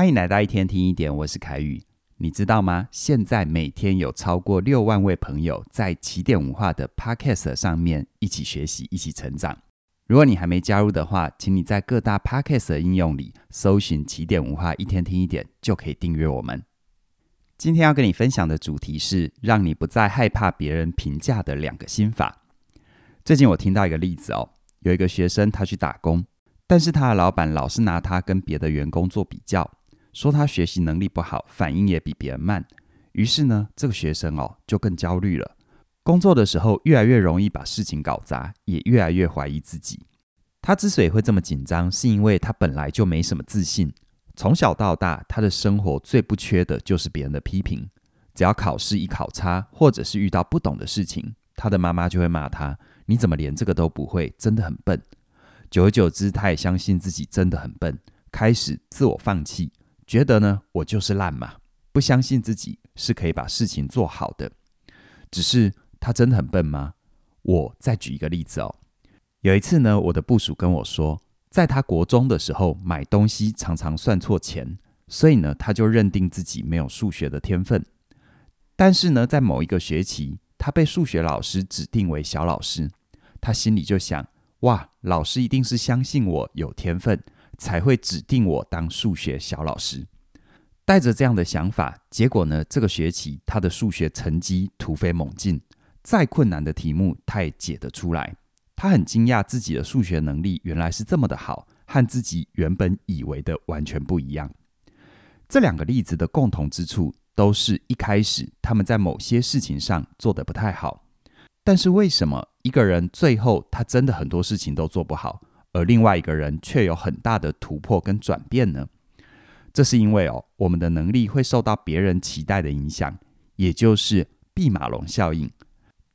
欢迎来到一天听一点，我是凯宇。你知道吗？现在每天有超过六万位朋友在起点文化的 Podcast 上面一起学习、一起成长。如果你还没加入的话，请你在各大 Podcast 的应用里搜寻起点文化一天听一点，就可以订阅我们。今天要跟你分享的主题是让你不再害怕别人评价的两个心法。最近我听到一个例子哦，有一个学生他去打工，但是他的老板老是拿他跟别的员工做比较。说他学习能力不好，反应也比别人慢。于是呢，这个学生哦就更焦虑了。工作的时候越来越容易把事情搞砸，也越来越怀疑自己。他之所以会这么紧张，是因为他本来就没什么自信。从小到大，他的生活最不缺的就是别人的批评。只要考试一考差，或者是遇到不懂的事情，他的妈妈就会骂他：“你怎么连这个都不会？真的很笨。”久而久之，他也相信自己真的很笨，开始自我放弃。觉得呢，我就是烂嘛，不相信自己是可以把事情做好的。只是他真的很笨吗？我再举一个例子哦。有一次呢，我的部属跟我说，在他国中的时候买东西常常算错钱，所以呢，他就认定自己没有数学的天分。但是呢，在某一个学期，他被数学老师指定为小老师，他心里就想：哇，老师一定是相信我有天分。才会指定我当数学小老师。带着这样的想法，结果呢，这个学期他的数学成绩突飞猛进，再困难的题目他也解得出来。他很惊讶自己的数学能力原来是这么的好，和自己原本以为的完全不一样。这两个例子的共同之处，都是一开始他们在某些事情上做得不太好。但是为什么一个人最后他真的很多事情都做不好？而另外一个人却有很大的突破跟转变呢？这是因为哦，我们的能力会受到别人期待的影响，也就是毕马龙效应。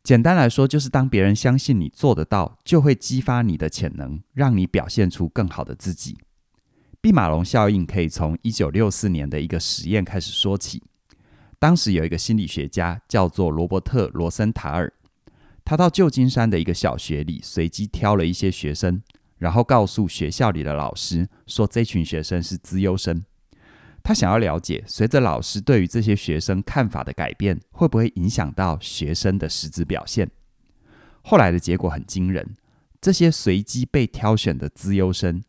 简单来说，就是当别人相信你做得到，就会激发你的潜能，让你表现出更好的自己。毕马龙效应可以从一九六四年的一个实验开始说起。当时有一个心理学家叫做罗伯特·罗森塔尔，他到旧金山的一个小学里随机挑了一些学生。然后告诉学校里的老师说，这群学生是资优生。他想要了解，随着老师对于这些学生看法的改变，会不会影响到学生的实质表现？后来的结果很惊人，这些随机被挑选的资优生，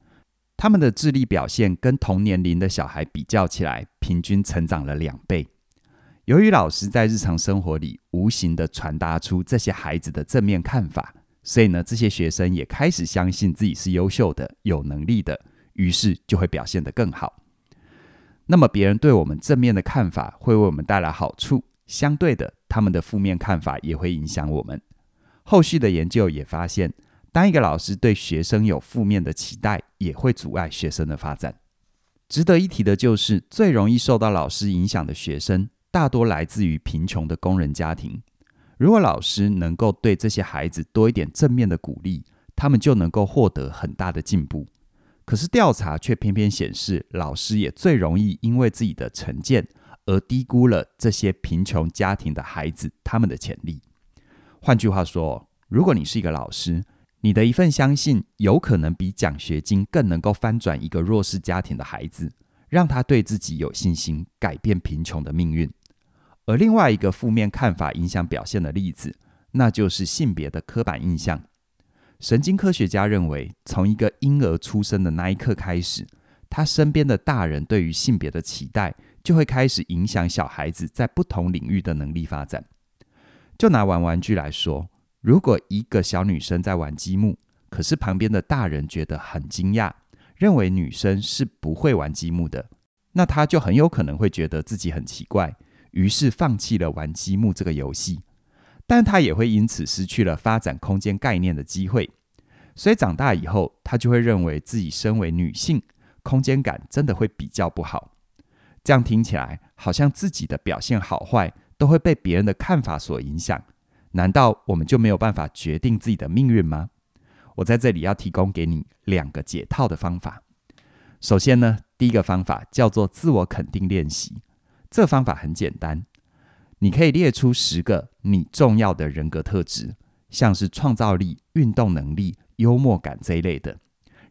他们的智力表现跟同年龄的小孩比较起来，平均成长了两倍。由于老师在日常生活里无形地传达出这些孩子的正面看法。所以呢，这些学生也开始相信自己是优秀的、有能力的，于是就会表现得更好。那么，别人对我们正面的看法会为我们带来好处，相对的，他们的负面看法也会影响我们。后续的研究也发现，当一个老师对学生有负面的期待，也会阻碍学生的发展。值得一提的就是，最容易受到老师影响的学生，大多来自于贫穷的工人家庭。如果老师能够对这些孩子多一点正面的鼓励，他们就能够获得很大的进步。可是调查却偏偏显示，老师也最容易因为自己的成见而低估了这些贫穷家庭的孩子他们的潜力。换句话说，如果你是一个老师，你的一份相信有可能比奖学金更能够翻转一个弱势家庭的孩子，让他对自己有信心，改变贫穷的命运。而另外一个负面看法影响表现的例子，那就是性别的刻板印象。神经科学家认为，从一个婴儿出生的那一刻开始，他身边的大人对于性别的期待，就会开始影响小孩子在不同领域的能力发展。就拿玩玩具来说，如果一个小女生在玩积木，可是旁边的大人觉得很惊讶，认为女生是不会玩积木的，那她就很有可能会觉得自己很奇怪。于是放弃了玩积木这个游戏，但他也会因此失去了发展空间概念的机会。所以长大以后，他就会认为自己身为女性，空间感真的会比较不好。这样听起来好像自己的表现好坏都会被别人的看法所影响。难道我们就没有办法决定自己的命运吗？我在这里要提供给你两个解套的方法。首先呢，第一个方法叫做自我肯定练习。这方法很简单，你可以列出十个你重要的人格特质，像是创造力、运动能力、幽默感这一类的，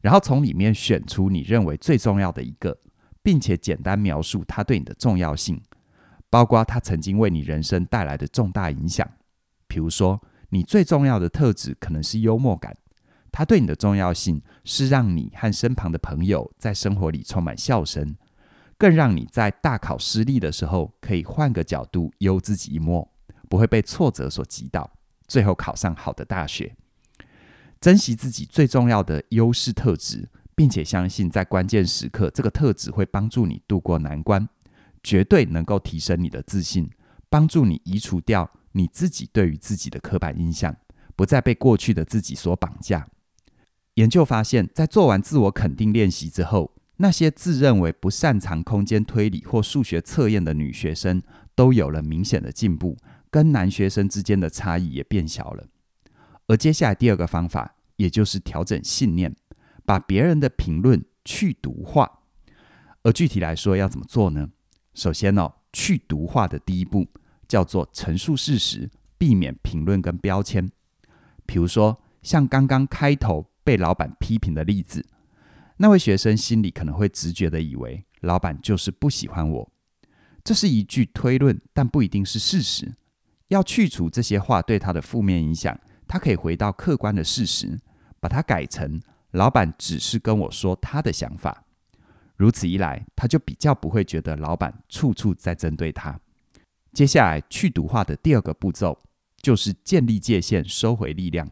然后从里面选出你认为最重要的一个，并且简单描述它对你的重要性，包括它曾经为你人生带来的重大影响。比如说，你最重要的特质可能是幽默感，它对你的重要性是让你和身旁的朋友在生活里充满笑声，更让你在大考失利的时候可以换个角度悠自己一默，不会被挫折所击倒，最后考上好的大学。珍惜自己最重要的优势特质，并且相信在关键时刻，这个特质会帮助你度过难关，绝对能够提升你的自信，帮助你移除掉你自己对于自己的刻板印象，不再被过去的自己所绑架。研究发现，在做完自我肯定练习之后，那些自认为不擅长空间推理或数学测验的女学生，都有了明显的进步，跟男学生之间的差异也变小了。而接下来第二个方法，也就是调整信念，把别人的评论去毒化。而具体来说要怎么做呢？首先哦，去毒化的第一步叫做陈述事实，避免评论跟标签。比如说，像刚刚开头被老板批评的例子，那位学生心里可能会直觉地以为老板就是不喜欢我。这是一句推论，但不一定是事实。要去除这些话对他的负面影响。他可以回到客观的事实，把它改成老板只是跟我说他的想法。如此一来，他就比较不会觉得老板处处在针对他。接下来去毒化的第二个步骤就是建立界限，收回力量。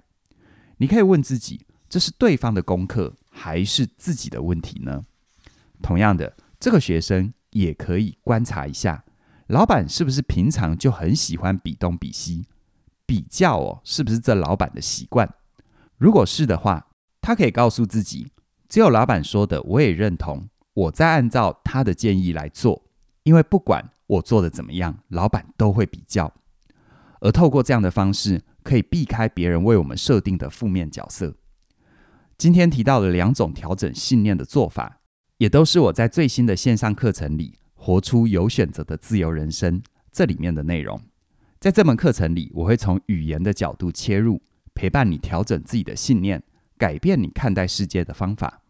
你可以问自己：这是对方的功课，还是自己的问题呢？同样的，这个学生也可以观察一下，老板是不是平常就很喜欢比东比西。比较哦，是不是这老板的习惯？如果是的话，他可以告诉自己，只有老板说的我也认同，我再按照他的建议来做。因为不管我做的怎么样，老板都会比较。而透过这样的方式，可以避开别人为我们设定的负面角色。今天提到的两种调整信念的做法，也都是我在最新的线上课程里《活出有选择的自由人生》这里面的内容。在这门课程里，我会从语言的角度切入，陪伴你调整自己的信念，改变你看待世界的方法。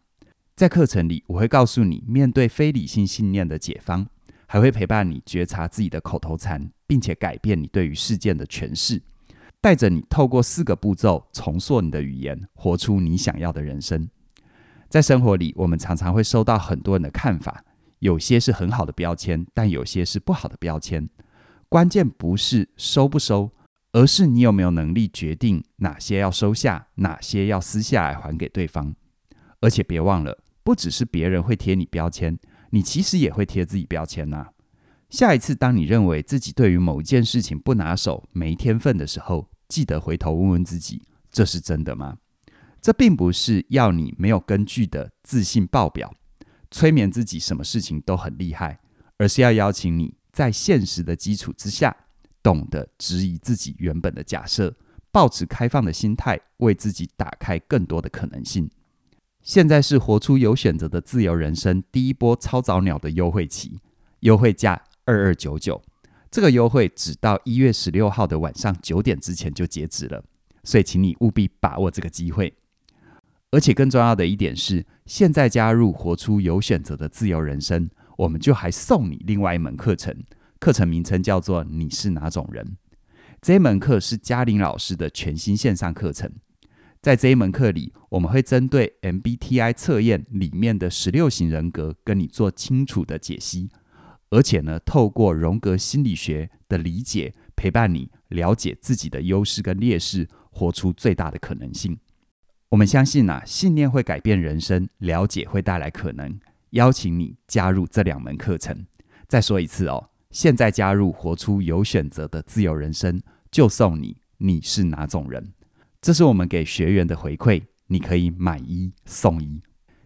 在课程里，我会告诉你面对非理性信念的解方，还会陪伴你觉察自己的口头禅，并且改变你对于事件的诠释，带着你透过四个步骤重塑你的语言，活出你想要的人生。在生活里，我们常常会收到很多人的看法，有些是很好的标签，但有些是不好的标签。关键不是收不收，而是你有没有能力决定哪些要收下，哪些要撕下来还给对方。而且别忘了，不只是别人会贴你标签，你其实也会贴自己标签呐。下一次当你认为自己对于某一件事情不拿手、没天分的时候，记得回头问问自己：这是真的吗？这并不是要你没有根据的自信爆表，催眠自己什么事情都很厉害，而是要邀请你。在现实的基础之下，懂得质疑自己原本的假设，抱持开放的心态，为自己打开更多的可能性。现在是活出有选择的自由人生第一波超早鸟的优惠期，优惠价二二九九，这个优惠只到一月十六号的晚上九点之前就截止了，所以请你务必把握这个机会。而且更重要的一点是，现在加入活出有选择的自由人生。我们就还送你另外一门课程，课程名称叫做“你是哪种人”。这一门课是嘉玲老师的全新线上课程。在这一门课里，我们会针对 MBTI 测验里面的十六型人格，跟你做清楚的解析。而且呢，透过荣格心理学的理解，陪伴你了解自己的优势跟劣势，活出最大的可能性。我们相信啊，信念会改变人生，了解会带来可能。邀请你加入这两门课程。再说一次哦，现在加入，活出有选择的自由人生，就送你你是哪种人？这是我们给学员的回馈，你可以买一送一。